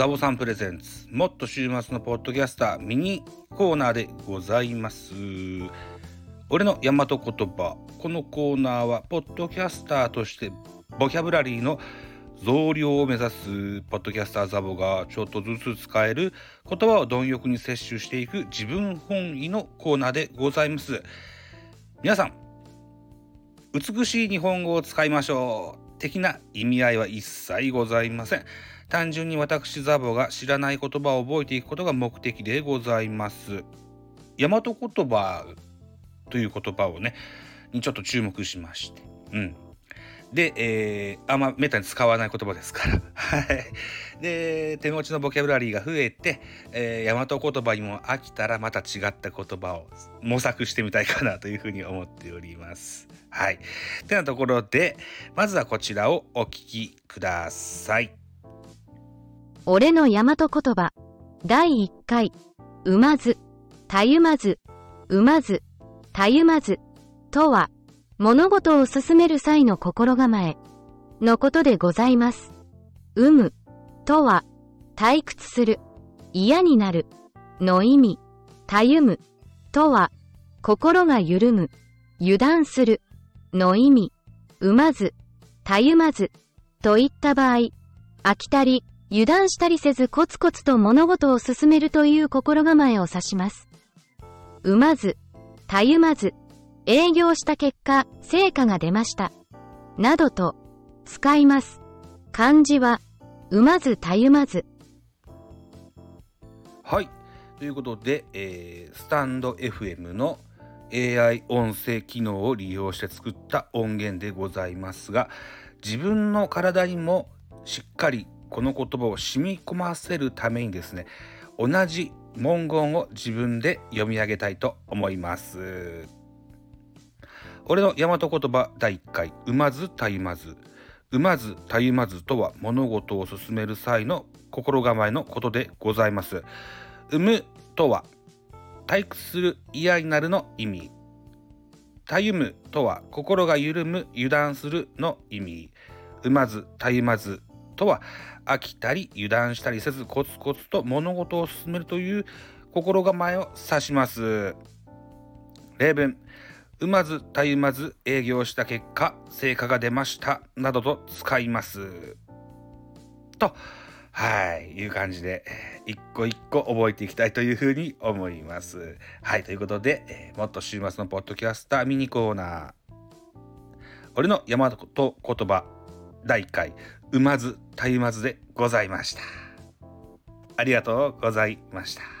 ザボさんプレゼンツもっと週末のポッドキャスターミニコーナーでございます。俺の大和言葉このコーナーはポッドキャスターとしてボキャブラリーの増量を目指すポッドキャスターザボがちょっとずつ使える言葉を貪欲に摂取していく自分本位のコーナーでございます。皆さん美しい日本語を使いましょう。的な意味合いは一切ございません。単純に私ザボが知らない言葉を覚えていくことが目的でございます。大和言葉という言葉をねにちょっと注目しまして。うん。で、えー、あんまめったに使わない言葉ですから。はい。で、手持ちのボキャブラリーが増えて、えー、大和言葉にも飽きたらまた違った言葉を模索してみたいかなというふうに思っております。はい。てなところで、まずはこちらをお聞きください。俺の大和言葉、第1回、産まず、たゆまず、産まず、たゆまず、とは、物事を進める際の心構え。のことでございます。産む。とは退屈する、嫌になる。の意味。たゆむ。とは心が緩む、油断する。の意味。産まず、たゆまず。といった場合、飽きたり、油断したりせずコツコツと物事を進めるという心構えを指します。産まず、たゆまず。営業した結果、成果が出ました。などと、使います。漢字は、産まずたゆまず。はい。ということで、えー、スタンド FM の AI 音声機能を利用して作った音源でございますが、自分の体にもしっかりこの言葉を染み込ませるためにですね、同じ文言を自分で読み上げたいと思います。俺の大和言葉第1回、産まずたゆまず。産まずたゆまずとは物事を進める際の心構えのことでございます。産むとは退屈する嫌になるの意味。たゆむとは心が緩む油断するの意味。産まずたゆまずとは飽きたり油断したりせずコツコツと物事を進めるという心構えを指します。例文うまずたゆまず営業した結果成果が出ましたなどと使います。とはいいう感じで一個一個覚えていきたいというふうに思います。はいということで、えー、もっと週末のポッドキャスターミニコーナー。俺の山と言葉第1回うまずたゆまずでございました。ありがとうございました。